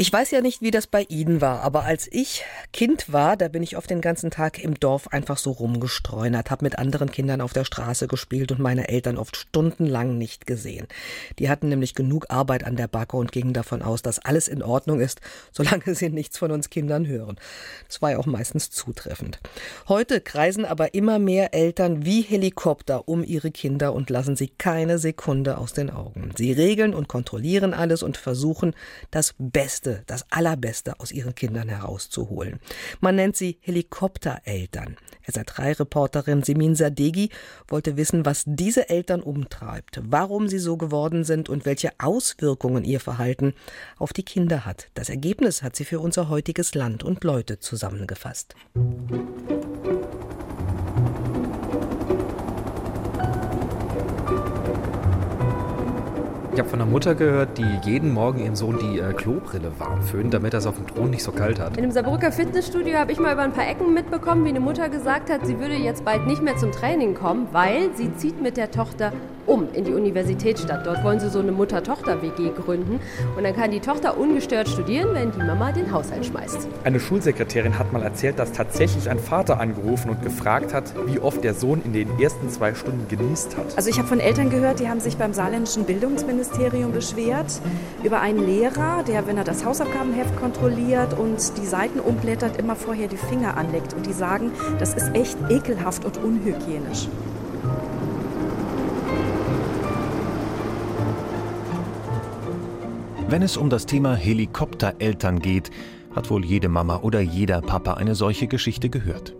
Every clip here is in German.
Ich weiß ja nicht, wie das bei Ihnen war, aber als ich Kind war, da bin ich oft den ganzen Tag im Dorf einfach so rumgestreunert, habe mit anderen Kindern auf der Straße gespielt und meine Eltern oft stundenlang nicht gesehen. Die hatten nämlich genug Arbeit an der Backe und gingen davon aus, dass alles in Ordnung ist, solange sie nichts von uns Kindern hören. Das war ja auch meistens zutreffend. Heute kreisen aber immer mehr Eltern wie Helikopter um ihre Kinder und lassen sie keine Sekunde aus den Augen. Sie regeln und kontrollieren alles und versuchen, das Beste Beste, das Allerbeste aus ihren Kindern herauszuholen. Man nennt sie Helikoptereltern. SR3-Reporterin Simin Sadegi wollte wissen, was diese Eltern umtreibt, warum sie so geworden sind und welche Auswirkungen ihr Verhalten auf die Kinder hat. Das Ergebnis hat sie für unser heutiges Land und Leute zusammengefasst. Ich habe von einer Mutter gehört, die jeden Morgen ihrem Sohn die äh, Klobrille warm föhnt, damit er es auf dem Thron nicht so kalt hat. In dem Saarbrücker Fitnessstudio habe ich mal über ein paar Ecken mitbekommen, wie eine Mutter gesagt hat, sie würde jetzt bald nicht mehr zum Training kommen, weil sie zieht mit der Tochter um in die Universitätsstadt. Dort wollen sie so eine Mutter-Tochter-WG gründen und dann kann die Tochter ungestört studieren, wenn die Mama den Haushalt schmeißt. Eine Schulsekretärin hat mal erzählt, dass tatsächlich ein Vater angerufen und gefragt hat, wie oft der Sohn in den ersten zwei Stunden genießt hat. Also ich habe von Eltern gehört, die haben sich beim saarländischen Bildungsministerium beschwert über einen Lehrer, der, wenn er das Hausaufgabenheft kontrolliert und die Seiten umblättert, immer vorher die Finger anlegt. Und die sagen, das ist echt ekelhaft und unhygienisch. Wenn es um das Thema Helikoptereltern geht, hat wohl jede Mama oder jeder Papa eine solche Geschichte gehört.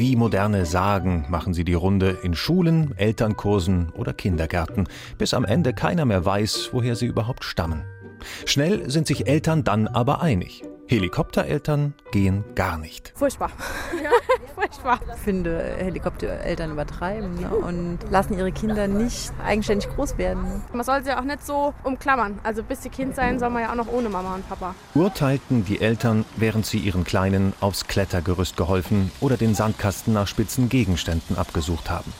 Wie moderne Sagen machen sie die Runde in Schulen, Elternkursen oder Kindergärten, bis am Ende keiner mehr weiß, woher sie überhaupt stammen. Schnell sind sich Eltern dann aber einig. Helikoptereltern gehen gar nicht. Furchtbar. Ja, furchtbar. Ich finde, Helikoptereltern übertreiben ne? und lassen ihre Kinder nicht eigenständig groß werden. Man soll sie auch nicht so umklammern. Also bis sie Kind sein, soll man ja auch noch ohne Mama und Papa. Urteilten die Eltern, während sie ihren Kleinen aufs Klettergerüst geholfen oder den Sandkasten nach spitzen Gegenständen abgesucht haben.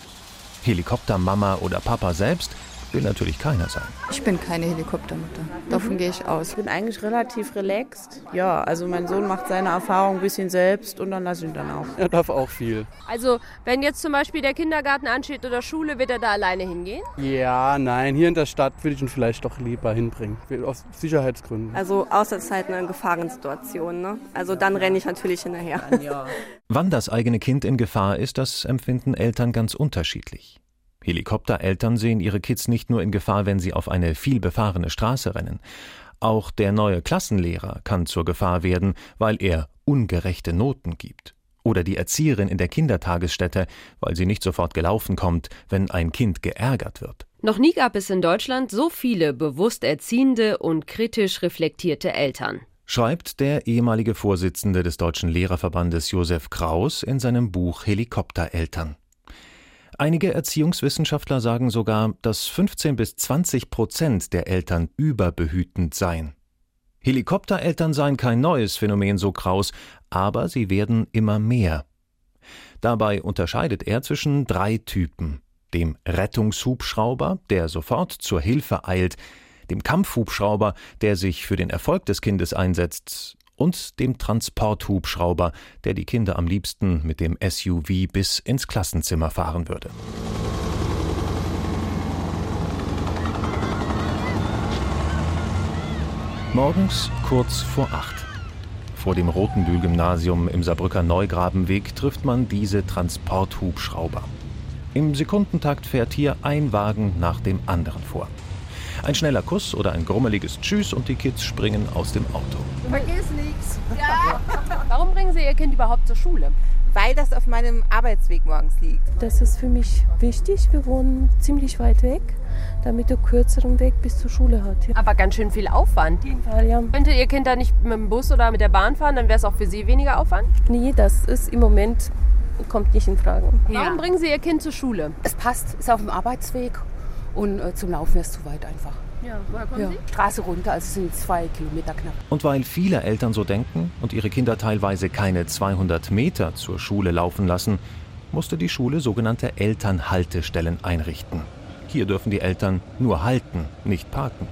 Helikoptermama oder Papa selbst will natürlich keiner sein. Ich bin keine Helikoptermutter. Davon gehe ich aus. Ich bin eigentlich relativ relaxed. Ja, also mein Sohn macht seine Erfahrung ein bisschen selbst und dann lasse ich ihn dann auch. Er darf auch viel. Also, wenn jetzt zum Beispiel der Kindergarten ansteht oder Schule, wird er da alleine hingehen? Ja, nein, hier in der Stadt würde ich ihn vielleicht doch lieber hinbringen. Aus Sicherheitsgründen. Also, außer es ist halt eine Gefahrensituation. Ne? Also, dann renne ich natürlich hinterher. Ja. Wann das eigene Kind in Gefahr ist, das empfinden Eltern ganz unterschiedlich. Helikoptereltern sehen ihre Kids nicht nur in Gefahr, wenn sie auf eine vielbefahrene Straße rennen. Auch der neue Klassenlehrer kann zur Gefahr werden, weil er ungerechte Noten gibt. Oder die Erzieherin in der Kindertagesstätte, weil sie nicht sofort gelaufen kommt, wenn ein Kind geärgert wird. Noch nie gab es in Deutschland so viele bewusst erziehende und kritisch reflektierte Eltern. Schreibt der ehemalige Vorsitzende des Deutschen Lehrerverbandes Josef Kraus in seinem Buch Helikoptereltern. Einige Erziehungswissenschaftler sagen sogar, dass 15 bis 20 Prozent der Eltern überbehütend seien. Helikoptereltern seien kein neues Phänomen, so Kraus, aber sie werden immer mehr. Dabei unterscheidet er zwischen drei Typen: dem Rettungshubschrauber, der sofort zur Hilfe eilt, dem Kampfhubschrauber, der sich für den Erfolg des Kindes einsetzt, und dem Transporthubschrauber, der die Kinder am liebsten mit dem SUV bis ins Klassenzimmer fahren würde. Morgens kurz vor acht. Vor dem Rotenbühl-Gymnasium im Saarbrücker Neugrabenweg trifft man diese Transporthubschrauber. Im Sekundentakt fährt hier ein Wagen nach dem anderen vor. Ein schneller Kuss oder ein grummeliges Tschüss und die Kids springen aus dem Auto. Vergiss nichts. Ja. Warum bringen Sie Ihr Kind überhaupt zur Schule? Weil das auf meinem Arbeitsweg morgens liegt. Das ist für mich wichtig. Wir wohnen ziemlich weit weg, damit er kürzeren Weg bis zur Schule hat. Ja. Aber ganz schön viel Aufwand. Auf jeden Fall, ja. Könnte Ihr Kind da nicht mit dem Bus oder mit der Bahn fahren, dann wäre es auch für Sie weniger Aufwand? Nee, das ist im Moment kommt nicht in Frage. Ja. Warum bringen Sie Ihr Kind zur Schule? Es passt, ist auf dem Arbeitsweg und äh, zum Laufen wäre es zu weit einfach. Ja, woher kommen ja. Sie? Straße runter, also sind zwei Kilometer knapp. Und weil viele Eltern so denken und ihre Kinder teilweise keine 200 Meter zur Schule laufen lassen, musste die Schule sogenannte Elternhaltestellen einrichten. Hier dürfen die Eltern nur halten, nicht parken.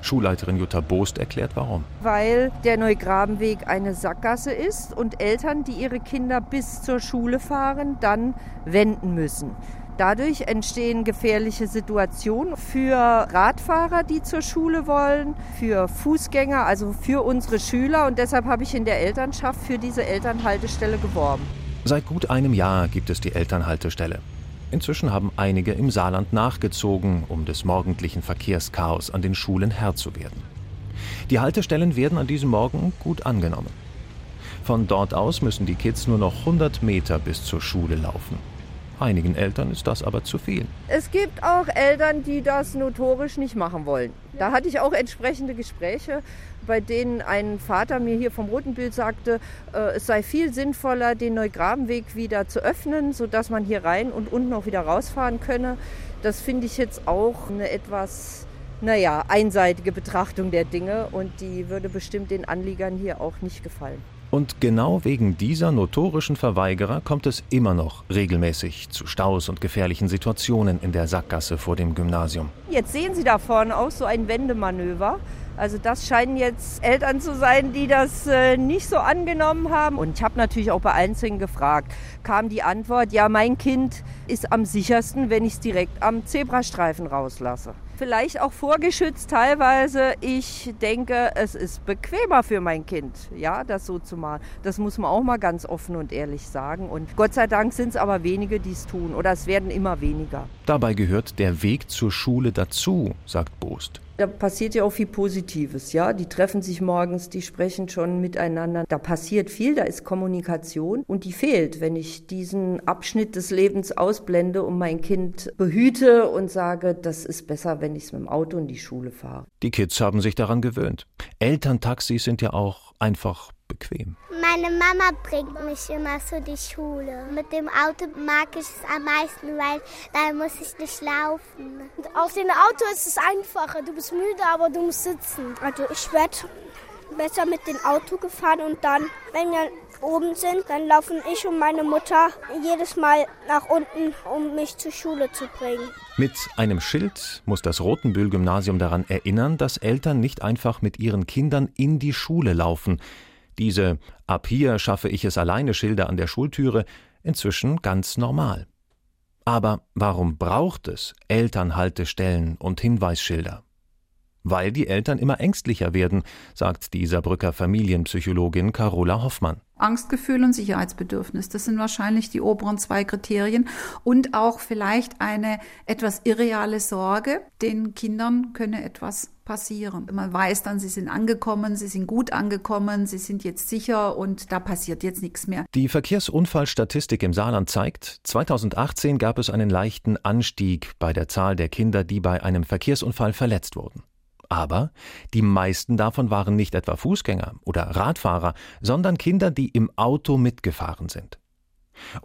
Schulleiterin Jutta Boost erklärt warum. Weil der Neugrabenweg eine Sackgasse ist und Eltern, die ihre Kinder bis zur Schule fahren, dann wenden müssen. Dadurch entstehen gefährliche Situationen für Radfahrer, die zur Schule wollen, für Fußgänger, also für unsere Schüler. Und deshalb habe ich in der Elternschaft für diese Elternhaltestelle geworben. Seit gut einem Jahr gibt es die Elternhaltestelle. Inzwischen haben einige im Saarland nachgezogen, um des morgendlichen Verkehrschaos an den Schulen Herr zu werden. Die Haltestellen werden an diesem Morgen gut angenommen. Von dort aus müssen die Kids nur noch 100 Meter bis zur Schule laufen. Einigen Eltern ist das aber zu viel. Es gibt auch Eltern, die das notorisch nicht machen wollen. Da hatte ich auch entsprechende Gespräche, bei denen ein Vater mir hier vom Roten Bild sagte, äh, es sei viel sinnvoller, den Neugrabenweg wieder zu öffnen, sodass man hier rein und unten auch wieder rausfahren könne. Das finde ich jetzt auch eine etwas naja, einseitige Betrachtung der Dinge und die würde bestimmt den Anliegern hier auch nicht gefallen. Und genau wegen dieser notorischen Verweigerer kommt es immer noch regelmäßig zu Staus und gefährlichen Situationen in der Sackgasse vor dem Gymnasium. Jetzt sehen Sie da vorne auch so ein Wendemanöver. Also das scheinen jetzt Eltern zu sein, die das äh, nicht so angenommen haben. Und ich habe natürlich auch bei Einzelnen gefragt, kam die Antwort, ja, mein Kind ist am sichersten, wenn ich es direkt am Zebrastreifen rauslasse vielleicht auch vorgeschützt teilweise. Ich denke, es ist bequemer für mein Kind, ja, das so zu machen. Das muss man auch mal ganz offen und ehrlich sagen. Und Gott sei Dank sind es aber wenige, die es tun. Oder es werden immer weniger. Dabei gehört der Weg zur Schule dazu, sagt Boost. Da passiert ja auch viel Positives, ja. Die treffen sich morgens, die sprechen schon miteinander. Da passiert viel, da ist Kommunikation und die fehlt, wenn ich diesen Abschnitt des Lebens ausblende und mein Kind behüte und sage, das ist besser, wenn ich es mit dem Auto in die Schule fahre. Die Kids haben sich daran gewöhnt. Elterntaxis sind ja auch einfach bequem. Meine Mama bringt mich immer zu die Schule. Mit dem Auto mag ich es am meisten, weil da muss ich nicht laufen. Und auf dem Auto ist es einfacher. Du bist müde, aber du musst sitzen. Also ich werde besser mit dem Auto gefahren und dann, wenn wir oben sind, dann laufen ich und meine Mutter jedes Mal nach unten, um mich zur Schule zu bringen. Mit einem Schild muss das Rotenbühl-Gymnasium daran erinnern, dass Eltern nicht einfach mit ihren Kindern in die Schule laufen. Diese Ab hier schaffe ich es alleine Schilder an der Schultüre inzwischen ganz normal. Aber warum braucht es Elternhaltestellen und Hinweisschilder? Weil die Eltern immer ängstlicher werden, sagt die Saarbrücker Familienpsychologin Carola Hoffmann. Angstgefühl und Sicherheitsbedürfnis. Das sind wahrscheinlich die oberen zwei Kriterien. Und auch vielleicht eine etwas irreale Sorge. Den Kindern könne etwas passieren. Man weiß dann, sie sind angekommen, sie sind gut angekommen, sie sind jetzt sicher und da passiert jetzt nichts mehr. Die Verkehrsunfallstatistik im Saarland zeigt, 2018 gab es einen leichten Anstieg bei der Zahl der Kinder, die bei einem Verkehrsunfall verletzt wurden. Aber die meisten davon waren nicht etwa Fußgänger oder Radfahrer, sondern Kinder, die im Auto mitgefahren sind.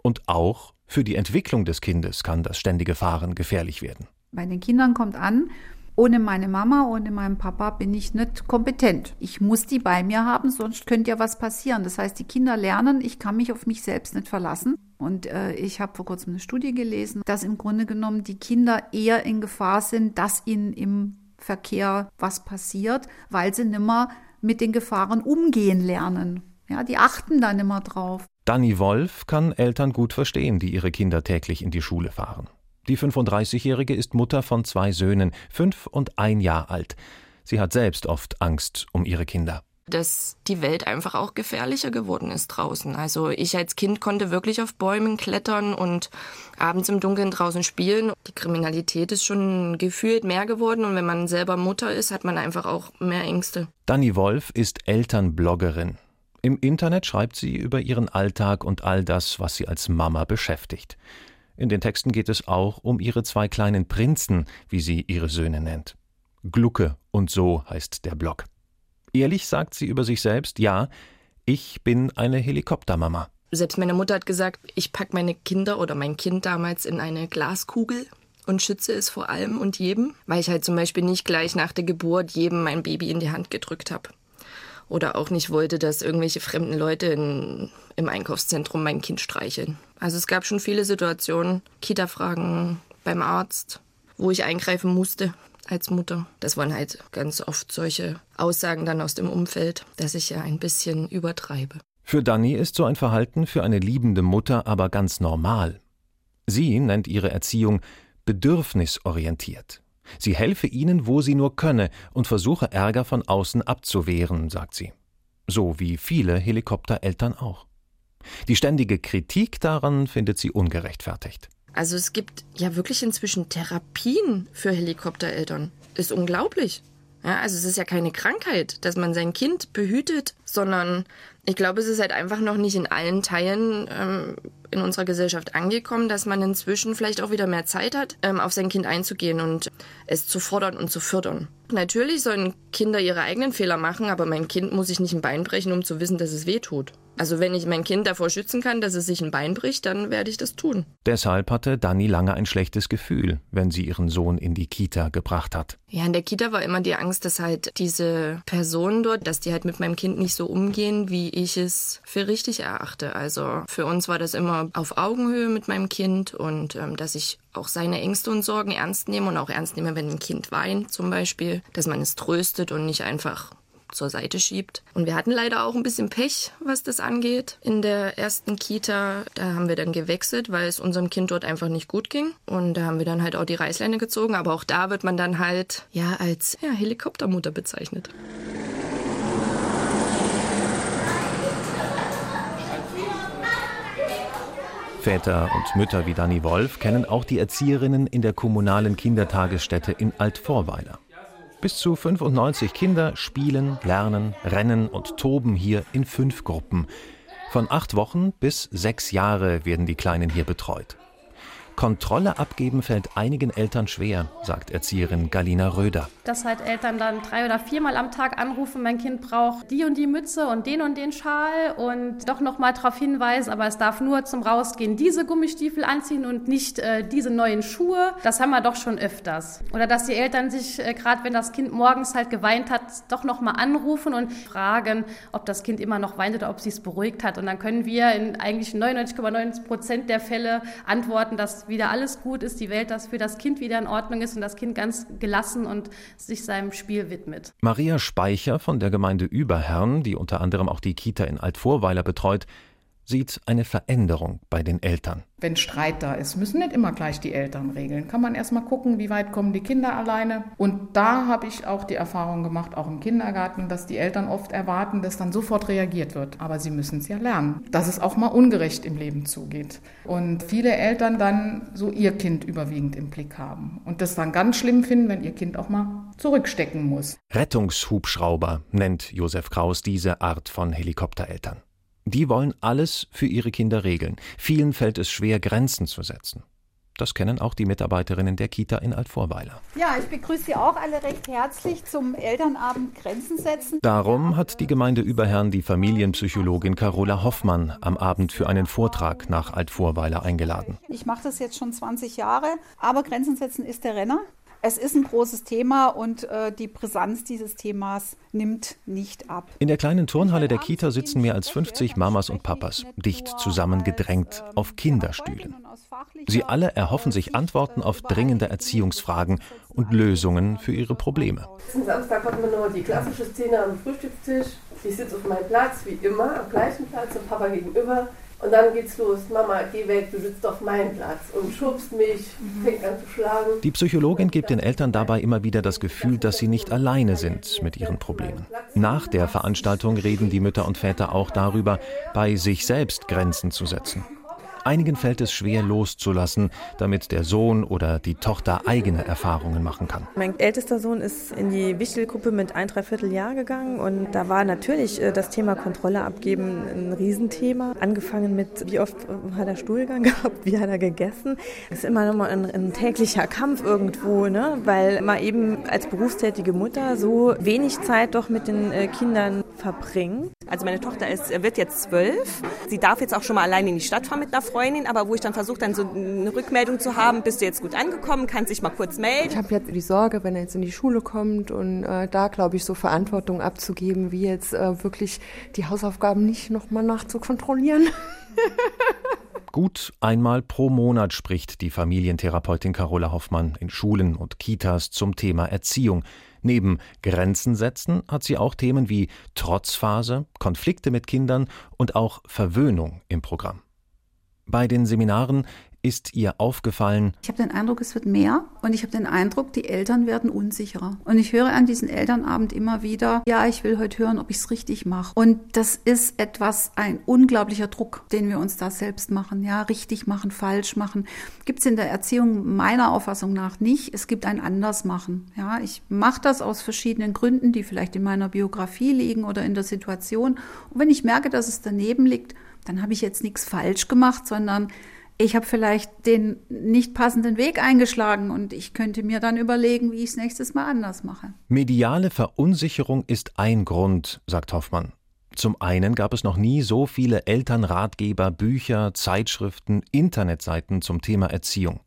Und auch für die Entwicklung des Kindes kann das ständige Fahren gefährlich werden. Bei den Kindern kommt an, ohne meine Mama, ohne meinen Papa bin ich nicht kompetent. Ich muss die bei mir haben, sonst könnte ja was passieren. Das heißt, die Kinder lernen, ich kann mich auf mich selbst nicht verlassen. Und äh, ich habe vor kurzem eine Studie gelesen, dass im Grunde genommen die Kinder eher in Gefahr sind, dass ihnen im Verkehr was passiert, weil sie nimmer mit den Gefahren umgehen lernen. Ja, die achten dann immer drauf. Danny Wolf kann Eltern gut verstehen, die ihre Kinder täglich in die Schule fahren. Die 35-Jährige ist Mutter von zwei Söhnen, fünf und ein Jahr alt. Sie hat selbst oft Angst um ihre Kinder dass die Welt einfach auch gefährlicher geworden ist draußen. Also ich als Kind konnte wirklich auf Bäumen klettern und abends im Dunkeln draußen spielen. Die Kriminalität ist schon gefühlt mehr geworden und wenn man selber Mutter ist, hat man einfach auch mehr Ängste. Dani Wolf ist Elternbloggerin. Im Internet schreibt sie über ihren Alltag und all das, was sie als Mama beschäftigt. In den Texten geht es auch um ihre zwei kleinen Prinzen, wie sie ihre Söhne nennt. Glucke und so heißt der Blog. Ehrlich sagt sie über sich selbst, ja, ich bin eine Helikoptermama. Selbst meine Mutter hat gesagt, ich packe meine Kinder oder mein Kind damals in eine Glaskugel und schütze es vor allem und jedem, weil ich halt zum Beispiel nicht gleich nach der Geburt jedem mein Baby in die Hand gedrückt habe. Oder auch nicht wollte, dass irgendwelche fremden Leute in, im Einkaufszentrum mein Kind streicheln. Also es gab schon viele Situationen, Kita-Fragen beim Arzt, wo ich eingreifen musste als Mutter. Das waren halt ganz oft solche Aussagen dann aus dem Umfeld, dass ich ja ein bisschen übertreibe. Für Dani ist so ein Verhalten für eine liebende Mutter aber ganz normal. Sie nennt ihre Erziehung bedürfnisorientiert. Sie helfe ihnen, wo sie nur könne und versuche Ärger von außen abzuwehren, sagt sie. So wie viele Helikoptereltern auch. Die ständige Kritik daran findet sie ungerechtfertigt. Also es gibt ja wirklich inzwischen Therapien für Helikoptereltern. Ist unglaublich. Ja, also es ist ja keine Krankheit, dass man sein Kind behütet, sondern ich glaube, es ist halt einfach noch nicht in allen Teilen ähm, in unserer Gesellschaft angekommen, dass man inzwischen vielleicht auch wieder mehr Zeit hat, ähm, auf sein Kind einzugehen und es zu fordern und zu fördern. Natürlich sollen Kinder ihre eigenen Fehler machen, aber mein Kind muss sich nicht ein Bein brechen, um zu wissen, dass es weh tut. Also wenn ich mein Kind davor schützen kann, dass es sich ein Bein bricht, dann werde ich das tun. Deshalb hatte Dani lange ein schlechtes Gefühl, wenn sie ihren Sohn in die Kita gebracht hat. Ja, in der Kita war immer die Angst, dass halt diese Personen dort, dass die halt mit meinem Kind nicht so umgehen, wie ich es für richtig erachte. Also für uns war das immer auf Augenhöhe mit meinem Kind und ähm, dass ich auch seine Ängste und Sorgen ernst nehme und auch ernst nehme, wenn ein Kind weint zum Beispiel, dass man es tröstet und nicht einfach zur Seite schiebt. Und wir hatten leider auch ein bisschen Pech, was das angeht. In der ersten Kita, da haben wir dann gewechselt, weil es unserem Kind dort einfach nicht gut ging. Und da haben wir dann halt auch die Reißleine gezogen. Aber auch da wird man dann halt ja als ja, Helikoptermutter bezeichnet. Väter und Mütter wie Dani Wolf kennen auch die Erzieherinnen in der kommunalen Kindertagesstätte in Altvorweiler. Bis zu 95 Kinder spielen, lernen, rennen und toben hier in fünf Gruppen. Von acht Wochen bis sechs Jahre werden die Kleinen hier betreut. Kontrolle abgeben fällt einigen Eltern schwer, sagt Erzieherin Galina Röder. Dass halt Eltern dann drei oder viermal am Tag anrufen, mein Kind braucht die und die Mütze und den und den Schal und doch nochmal darauf hinweisen, aber es darf nur zum Rausgehen diese Gummistiefel anziehen und nicht äh, diese neuen Schuhe. Das haben wir doch schon öfters. Oder dass die Eltern sich, äh, gerade wenn das Kind morgens halt geweint hat, doch nochmal anrufen und fragen, ob das Kind immer noch weint oder ob sie es beruhigt hat. Und dann können wir in eigentlich 99,9 Prozent der Fälle antworten, wieder alles gut ist, die Welt, dass für das Kind wieder in Ordnung ist und das Kind ganz gelassen und sich seinem Spiel widmet. Maria Speicher von der Gemeinde Überherrn, die unter anderem auch die Kita in Altvorweiler betreut, sieht eine Veränderung bei den Eltern. Wenn Streit da ist, müssen nicht immer gleich die Eltern regeln. Kann man erstmal gucken, wie weit kommen die Kinder alleine. Und da habe ich auch die Erfahrung gemacht, auch im Kindergarten, dass die Eltern oft erwarten, dass dann sofort reagiert wird. Aber sie müssen es ja lernen, dass es auch mal ungerecht im Leben zugeht. Und viele Eltern dann so ihr Kind überwiegend im Blick haben. Und das dann ganz schlimm finden, wenn ihr Kind auch mal zurückstecken muss. Rettungshubschrauber nennt Josef Kraus diese Art von Helikoptereltern. Die wollen alles für ihre Kinder regeln. Vielen fällt es schwer, Grenzen zu setzen. Das kennen auch die Mitarbeiterinnen der Kita in Altvorweiler. Ja, ich begrüße Sie auch alle recht herzlich zum Elternabend Grenzen setzen. Darum hat die Gemeinde Überherrn die Familienpsychologin Carola Hoffmann am Abend für einen Vortrag nach Altvorweiler eingeladen. Ich mache das jetzt schon 20 Jahre, aber Grenzen setzen ist der Renner. Es ist ein großes Thema und äh, die Brisanz dieses Themas nimmt nicht ab. In der kleinen Turnhalle der Kita sitzen mehr als 50 Mamas und Papas, dicht zusammengedrängt auf Kinderstühlen. Sie alle erhoffen sich Antworten auf dringende Erziehungsfragen und Lösungen für ihre Probleme. Letzten Samstag hatten wir noch die klassische Szene am Frühstückstisch. Ich sitze auf meinem Platz, wie immer, am gleichen Platz, dem Papa gegenüber. Und dann geht's los. Mama, geh weg, du sitzt auf meinem Platz und schubst mich, fängt an zu schlagen. Die Psychologin gibt den Eltern dabei immer wieder das Gefühl, dass sie nicht alleine sind mit ihren Problemen. Nach der Veranstaltung reden die Mütter und Väter auch darüber, bei sich selbst Grenzen zu setzen. Einigen fällt es schwer loszulassen, damit der Sohn oder die Tochter eigene Erfahrungen machen kann. Mein ältester Sohn ist in die Wichtelgruppe mit ein Dreivierteljahr gegangen und da war natürlich äh, das Thema Kontrolle abgeben ein Riesenthema. Angefangen mit, wie oft hat er Stuhlgang gehabt, wie hat er gegessen. Das ist immer nochmal ein, ein täglicher Kampf irgendwo, ne? weil man eben als berufstätige Mutter so wenig Zeit doch mit den äh, Kindern verbringt. Also meine Tochter ist, wird jetzt zwölf. Sie darf jetzt auch schon mal allein in die Stadt fahren mit einer Freundin, aber wo ich dann versuche, dann so eine Rückmeldung zu haben, bist du jetzt gut angekommen, kannst dich mal kurz melden. Ich habe jetzt die Sorge, wenn er jetzt in die Schule kommt und äh, da, glaube ich, so Verantwortung abzugeben, wie jetzt äh, wirklich die Hausaufgaben nicht nochmal nachzukontrollieren. Gut einmal pro Monat spricht die Familientherapeutin Carola Hoffmann in Schulen und Kitas zum Thema Erziehung. Neben Grenzen setzen hat sie auch Themen wie Trotzphase, Konflikte mit Kindern und auch Verwöhnung im Programm. Bei den Seminaren ist ihr aufgefallen? Ich habe den Eindruck, es wird mehr und ich habe den Eindruck, die Eltern werden unsicherer. Und ich höre an diesem Elternabend immer wieder, ja, ich will heute hören, ob ich es richtig mache. Und das ist etwas, ein unglaublicher Druck, den wir uns da selbst machen. Ja, richtig machen, falsch machen. Gibt es in der Erziehung meiner Auffassung nach nicht. Es gibt ein Andersmachen. Ja, ich mache das aus verschiedenen Gründen, die vielleicht in meiner Biografie liegen oder in der Situation. Und wenn ich merke, dass es daneben liegt, dann habe ich jetzt nichts falsch gemacht, sondern ich habe vielleicht den nicht passenden Weg eingeschlagen und ich könnte mir dann überlegen, wie ich es nächstes Mal anders mache. Mediale Verunsicherung ist ein Grund, sagt Hoffmann. Zum einen gab es noch nie so viele Elternratgeber, Bücher, Zeitschriften, Internetseiten zum Thema Erziehung.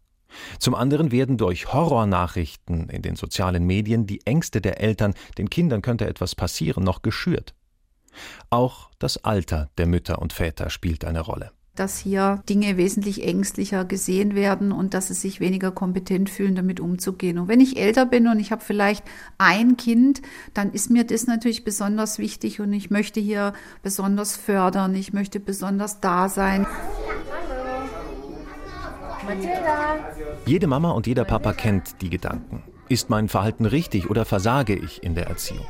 Zum anderen werden durch Horrornachrichten in den sozialen Medien die Ängste der Eltern, den Kindern könnte etwas passieren, noch geschürt. Auch das Alter der Mütter und Väter spielt eine Rolle dass hier Dinge wesentlich ängstlicher gesehen werden und dass sie sich weniger kompetent fühlen, damit umzugehen. Und wenn ich älter bin und ich habe vielleicht ein Kind, dann ist mir das natürlich besonders wichtig und ich möchte hier besonders fördern, ich möchte besonders da sein. Jede Mama und jeder Papa kennt die Gedanken. Ist mein Verhalten richtig oder versage ich in der Erziehung?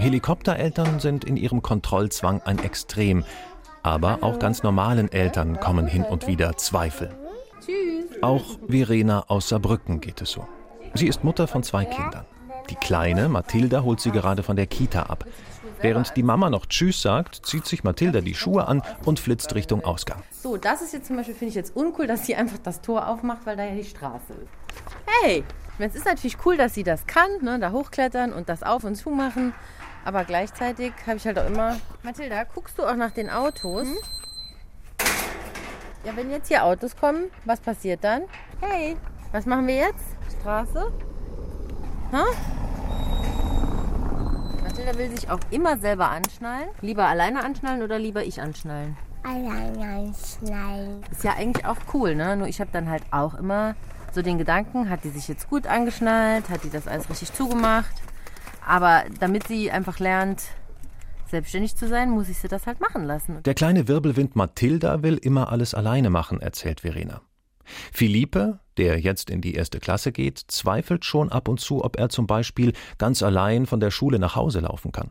Helikoptereltern sind in ihrem Kontrollzwang ein Extrem. Aber auch ganz normalen Eltern kommen hin und wieder Zweifel. Auch Verena aus Saarbrücken geht es so. Sie ist Mutter von zwei Kindern. Die Kleine, Mathilda, holt sie gerade von der Kita ab. Während die Mama noch Tschüss sagt, zieht sich Mathilda die Schuhe an und flitzt Richtung Ausgang. So, das ist jetzt zum Beispiel, finde ich jetzt uncool, dass sie einfach das Tor aufmacht, weil da ja die Straße ist. Hey, es ist natürlich cool, dass sie das kann, ne, da hochklettern und das auf und zu machen. Aber gleichzeitig habe ich halt auch immer. Mathilda, guckst du auch nach den Autos? Hm? Ja, wenn jetzt hier Autos kommen, was passiert dann? Hey, was machen wir jetzt? Straße? Ha? Mathilda will sich auch immer selber anschnallen. Lieber alleine anschnallen oder lieber ich anschnallen? Alleine anschnallen. Ist ja eigentlich auch cool, ne? Nur ich habe dann halt auch immer so den Gedanken, hat die sich jetzt gut angeschnallt? Hat die das alles richtig zugemacht? Aber damit sie einfach lernt, selbstständig zu sein, muss ich sie das halt machen lassen. Der kleine Wirbelwind Mathilda will immer alles alleine machen, erzählt Verena. Philippe, der jetzt in die erste Klasse geht, zweifelt schon ab und zu, ob er zum Beispiel ganz allein von der Schule nach Hause laufen kann.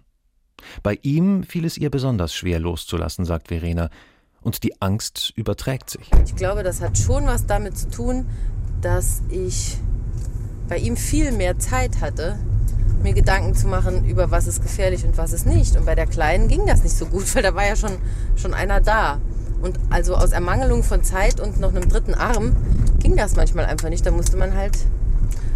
Bei ihm fiel es ihr besonders schwer loszulassen, sagt Verena, und die Angst überträgt sich. Ich glaube, das hat schon was damit zu tun, dass ich bei ihm viel mehr Zeit hatte, mir Gedanken zu machen, über was ist gefährlich und was ist nicht. Und bei der Kleinen ging das nicht so gut, weil da war ja schon, schon einer da. Und also aus Ermangelung von Zeit und noch einem dritten Arm ging das manchmal einfach nicht. Da musste man halt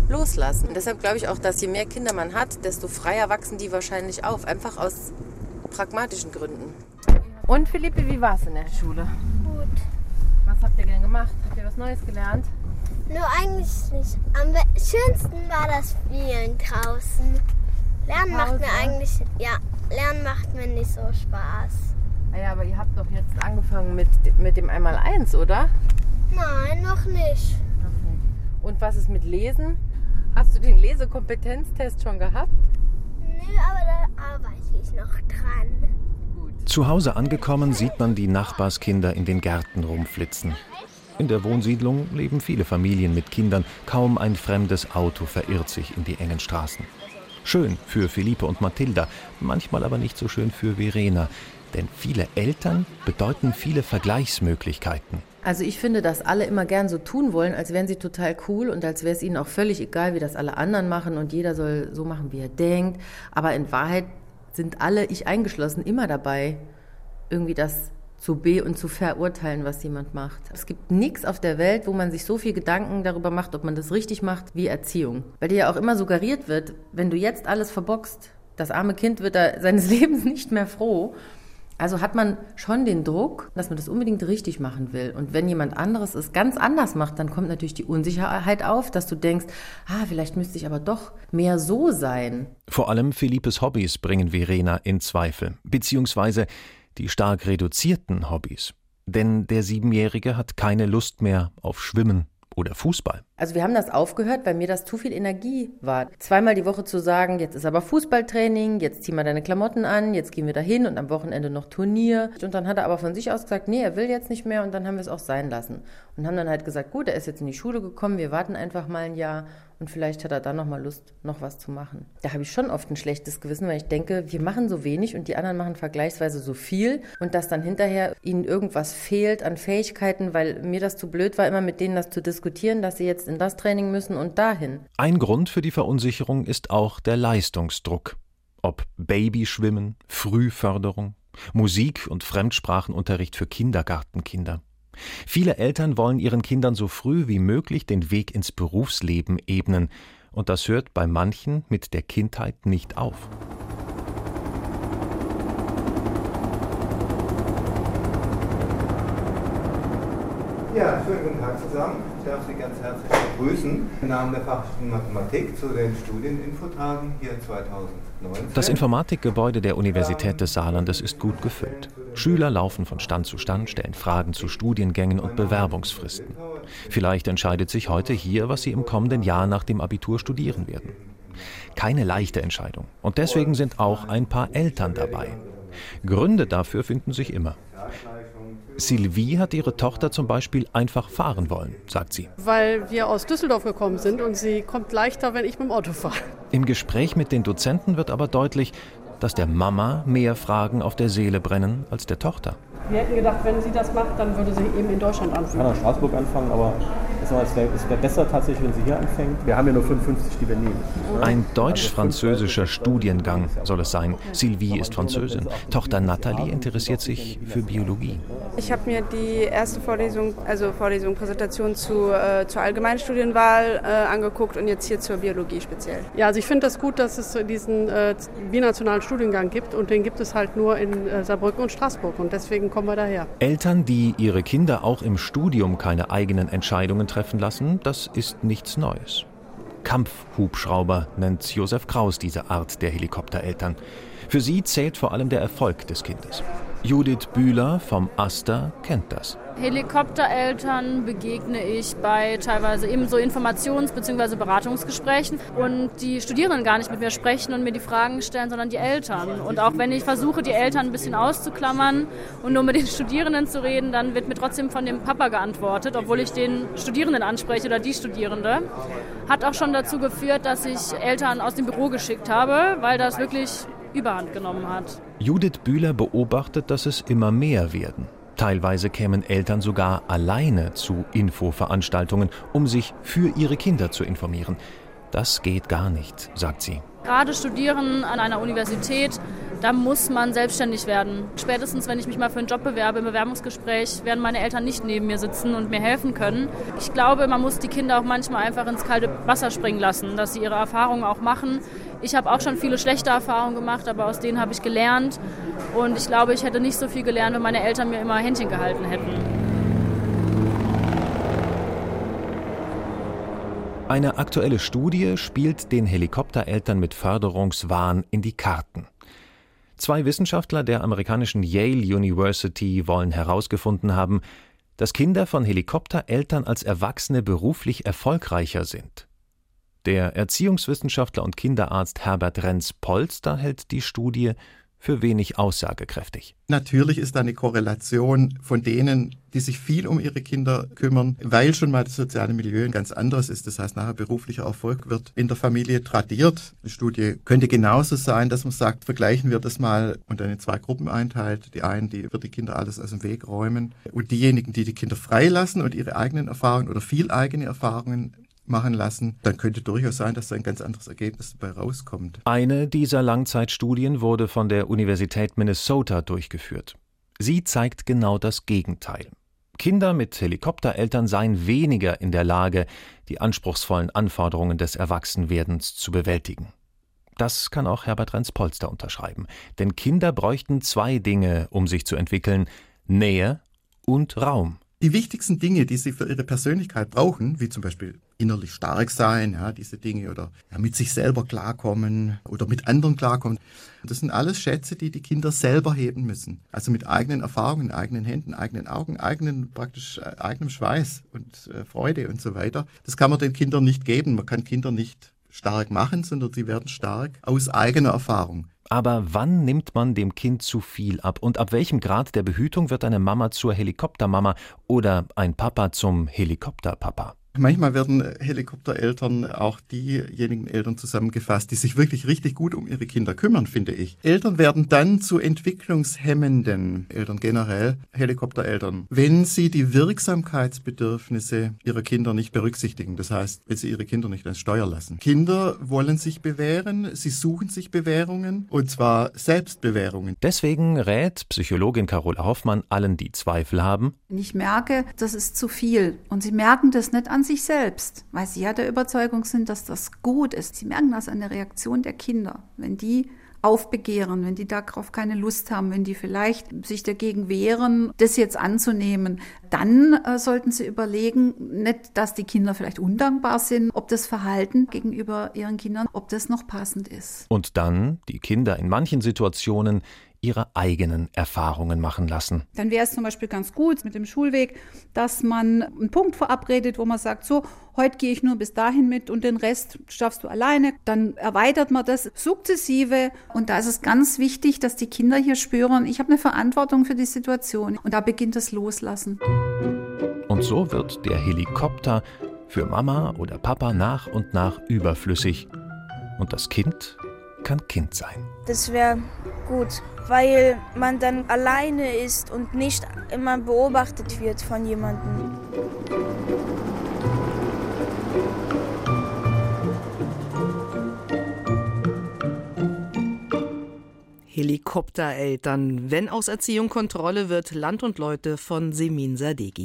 loslassen. Und deshalb glaube ich auch, dass je mehr Kinder man hat, desto freier wachsen die wahrscheinlich auf. Einfach aus pragmatischen Gründen. Und Philippe, wie war es in der Schule? Gut. Was habt ihr denn gemacht? Habt ihr was Neues gelernt? Nur eigentlich nicht. Am schönsten war das Spielen draußen. Lernen macht mir eigentlich, ja, Lernen macht mir nicht so Spaß. Ah ja, aber ihr habt doch jetzt angefangen mit, mit dem Einmaleins, oder? Nein, noch nicht. Okay. Und was ist mit Lesen? Hast du den Lesekompetenztest schon gehabt? Nö, aber da arbeite ich noch dran. Zu Hause angekommen sieht man die Nachbarskinder in den Gärten rumflitzen. In der Wohnsiedlung leben viele Familien mit Kindern. Kaum ein fremdes Auto verirrt sich in die engen Straßen. Schön für Philippe und Mathilda, manchmal aber nicht so schön für Verena. Denn viele Eltern bedeuten viele Vergleichsmöglichkeiten. Also ich finde, dass alle immer gern so tun wollen, als wären sie total cool und als wäre es ihnen auch völlig egal, wie das alle anderen machen und jeder soll so machen, wie er denkt. Aber in Wahrheit sind alle, ich eingeschlossen, immer dabei, irgendwie das zu be- und zu verurteilen, was jemand macht. Es gibt nichts auf der Welt, wo man sich so viel Gedanken darüber macht, ob man das richtig macht, wie Erziehung. Weil dir ja auch immer suggeriert wird, wenn du jetzt alles verbockst, das arme Kind wird da seines Lebens nicht mehr froh. Also hat man schon den Druck, dass man das unbedingt richtig machen will. Und wenn jemand anderes es ganz anders macht, dann kommt natürlich die Unsicherheit auf, dass du denkst, ah, vielleicht müsste ich aber doch mehr so sein. Vor allem Philippes Hobbys bringen Verena in Zweifel, beziehungsweise die stark reduzierten Hobbys. Denn der Siebenjährige hat keine Lust mehr auf Schwimmen oder Fußball. Also wir haben das aufgehört, weil mir das zu viel Energie war. Zweimal die Woche zu sagen, jetzt ist aber Fußballtraining, jetzt zieh mal deine Klamotten an, jetzt gehen wir dahin und am Wochenende noch Turnier. Und dann hat er aber von sich aus gesagt, nee, er will jetzt nicht mehr und dann haben wir es auch sein lassen. Und haben dann halt gesagt, gut, er ist jetzt in die Schule gekommen, wir warten einfach mal ein Jahr und vielleicht hat er dann noch mal Lust, noch was zu machen. Da habe ich schon oft ein schlechtes Gewissen, weil ich denke, wir machen so wenig und die anderen machen vergleichsweise so viel und dass dann hinterher ihnen irgendwas fehlt an Fähigkeiten, weil mir das zu blöd war, immer mit denen das zu diskutieren, dass sie jetzt in das Training müssen und dahin. Ein Grund für die Verunsicherung ist auch der Leistungsdruck. Ob Babyschwimmen, Frühförderung, Musik- und Fremdsprachenunterricht für Kindergartenkinder. Viele Eltern wollen ihren Kindern so früh wie möglich den Weg ins Berufsleben ebnen, und das hört bei manchen mit der Kindheit nicht auf. Ja, schönen guten Tag zusammen. Ich darf Sie ganz herzlich begrüßen im Namen der Fachrichtung Mathematik zu den Studieninfo tragen hier 2019. Das Informatikgebäude der Universität des Saarlandes ist gut gefüllt. Schüler laufen von Stand zu Stand, stellen Fragen zu Studiengängen und Bewerbungsfristen. Vielleicht entscheidet sich heute hier, was sie im kommenden Jahr nach dem Abitur studieren werden. Keine leichte Entscheidung. Und deswegen sind auch ein paar Eltern dabei. Gründe dafür finden sich immer. Sylvie hat ihre Tochter zum Beispiel einfach fahren wollen, sagt sie. Weil wir aus Düsseldorf gekommen sind und sie kommt leichter, wenn ich mit dem Auto fahre. Im Gespräch mit den Dozenten wird aber deutlich, dass der Mama mehr Fragen auf der Seele brennen als der Tochter. Wir hätten gedacht, wenn sie das macht, dann würde sie eben in Deutschland anfangen. Ich kann in Straßburg anfangen, aber es wäre wär besser tatsächlich, wenn sie hier anfängt. Wir haben ja nur 55, die wir nehmen. Ein deutsch-französischer Studiengang soll es sein. Sylvie ist Französin. Tochter Nathalie interessiert sich für Biologie. Ich habe mir die erste Vorlesung, also Vorlesung, Präsentation zu, äh, zur Allgemeinstudienwahl äh, angeguckt und jetzt hier zur Biologie speziell. Ja, also ich finde das gut, dass es diesen äh, binationalen Studiengang gibt und den gibt es halt nur in äh, Saarbrücken und Straßburg und deswegen kommen wir daher. Eltern, die ihre Kinder auch im Studium keine eigenen Entscheidungen treffen lassen, das ist nichts Neues. Kampfhubschrauber nennt Josef Kraus diese Art der Helikoptereltern. Für sie zählt vor allem der Erfolg des Kindes. Judith Bühler vom Aster kennt das. Helikoptereltern begegne ich bei teilweise eben so Informations- bzw. Beratungsgesprächen und die Studierenden gar nicht mit mir sprechen und mir die Fragen stellen, sondern die Eltern. Und auch wenn ich versuche, die Eltern ein bisschen auszuklammern und nur mit den Studierenden zu reden, dann wird mir trotzdem von dem Papa geantwortet, obwohl ich den Studierenden anspreche oder die Studierende. Hat auch schon dazu geführt, dass ich Eltern aus dem Büro geschickt habe, weil das wirklich überhand genommen hat. Judith Bühler beobachtet, dass es immer mehr werden. Teilweise kämen Eltern sogar alleine zu Infoveranstaltungen, um sich für ihre Kinder zu informieren. Das geht gar nicht, sagt sie. Gerade studieren an einer Universität, da muss man selbstständig werden. Spätestens, wenn ich mich mal für einen Job bewerbe, im Bewerbungsgespräch, werden meine Eltern nicht neben mir sitzen und mir helfen können. Ich glaube, man muss die Kinder auch manchmal einfach ins kalte Wasser springen lassen, dass sie ihre Erfahrungen auch machen. Ich habe auch schon viele schlechte Erfahrungen gemacht, aber aus denen habe ich gelernt. Und ich glaube, ich hätte nicht so viel gelernt, wenn meine Eltern mir immer Händchen gehalten hätten. Eine aktuelle Studie spielt den Helikoptereltern mit Förderungswahn in die Karten. Zwei Wissenschaftler der amerikanischen Yale University wollen herausgefunden haben, dass Kinder von Helikoptereltern als Erwachsene beruflich erfolgreicher sind. Der Erziehungswissenschaftler und Kinderarzt Herbert Renz-Polster hält die Studie für wenig aussagekräftig. Natürlich ist da eine Korrelation von denen, die sich viel um ihre Kinder kümmern, weil schon mal das soziale Milieu ein ganz anderes ist. Das heißt, nachher beruflicher Erfolg wird in der Familie tradiert. Die Studie könnte genauso sein, dass man sagt, vergleichen wir das mal und dann in zwei Gruppen einteilt. Die einen, die wird die Kinder alles aus dem Weg räumen und diejenigen, die die Kinder freilassen und ihre eigenen Erfahrungen oder viel eigene Erfahrungen machen lassen, dann könnte durchaus sein, dass da ein ganz anderes Ergebnis dabei rauskommt. Eine dieser Langzeitstudien wurde von der Universität Minnesota durchgeführt. Sie zeigt genau das Gegenteil. Kinder mit Helikoptereltern seien weniger in der Lage, die anspruchsvollen Anforderungen des Erwachsenwerdens zu bewältigen. Das kann auch Herbert Renz-Polster unterschreiben. Denn Kinder bräuchten zwei Dinge, um sich zu entwickeln: Nähe und Raum. Die wichtigsten Dinge, die sie für ihre Persönlichkeit brauchen, wie zum Beispiel innerlich stark sein, ja, diese Dinge, oder ja, mit sich selber klarkommen oder mit anderen klarkommen, das sind alles Schätze, die die Kinder selber heben müssen. Also mit eigenen Erfahrungen, eigenen Händen, eigenen Augen, eigenen praktisch äh, eigenem Schweiß und äh, Freude und so weiter. Das kann man den Kindern nicht geben. Man kann Kinder nicht stark machen, sondern sie werden stark aus eigener Erfahrung. Aber wann nimmt man dem Kind zu viel ab und ab welchem Grad der Behütung wird eine Mama zur Helikoptermama oder ein Papa zum Helikopterpapa? Manchmal werden Helikoptereltern auch diejenigen Eltern zusammengefasst, die sich wirklich richtig gut um ihre Kinder kümmern, finde ich. Eltern werden dann zu entwicklungshemmenden Eltern generell, Helikoptereltern, wenn sie die Wirksamkeitsbedürfnisse ihrer Kinder nicht berücksichtigen. Das heißt, wenn sie ihre Kinder nicht ans Steuer lassen. Kinder wollen sich bewähren, sie suchen sich Bewährungen und zwar Selbstbewährungen. Deswegen rät Psychologin Carola Hoffmann allen, die Zweifel haben. Ich merke, das ist zu viel und sie merken das nicht an sich selbst, weil sie ja der Überzeugung sind, dass das gut ist. Sie merken das an der Reaktion der Kinder, wenn die aufbegehren, wenn die darauf keine Lust haben, wenn die vielleicht sich dagegen wehren, das jetzt anzunehmen, dann äh, sollten sie überlegen, nicht, dass die Kinder vielleicht undankbar sind, ob das Verhalten gegenüber ihren Kindern, ob das noch passend ist. Und dann die Kinder in manchen Situationen ihre eigenen Erfahrungen machen lassen. Dann wäre es zum Beispiel ganz gut mit dem Schulweg, dass man einen Punkt verabredet, wo man sagt, so, heute gehe ich nur bis dahin mit und den Rest schaffst du alleine. Dann erweitert man das sukzessive. Und da ist es ganz wichtig, dass die Kinder hier spüren, ich habe eine Verantwortung für die Situation. Und da beginnt das Loslassen. Und so wird der Helikopter für Mama oder Papa nach und nach überflüssig. Und das Kind kann Kind sein. Das wäre gut, weil man dann alleine ist und nicht immer beobachtet wird von jemandem. Helikoptereltern. Wenn aus Erziehung Kontrolle wird, Land und Leute von Semin Sadegi.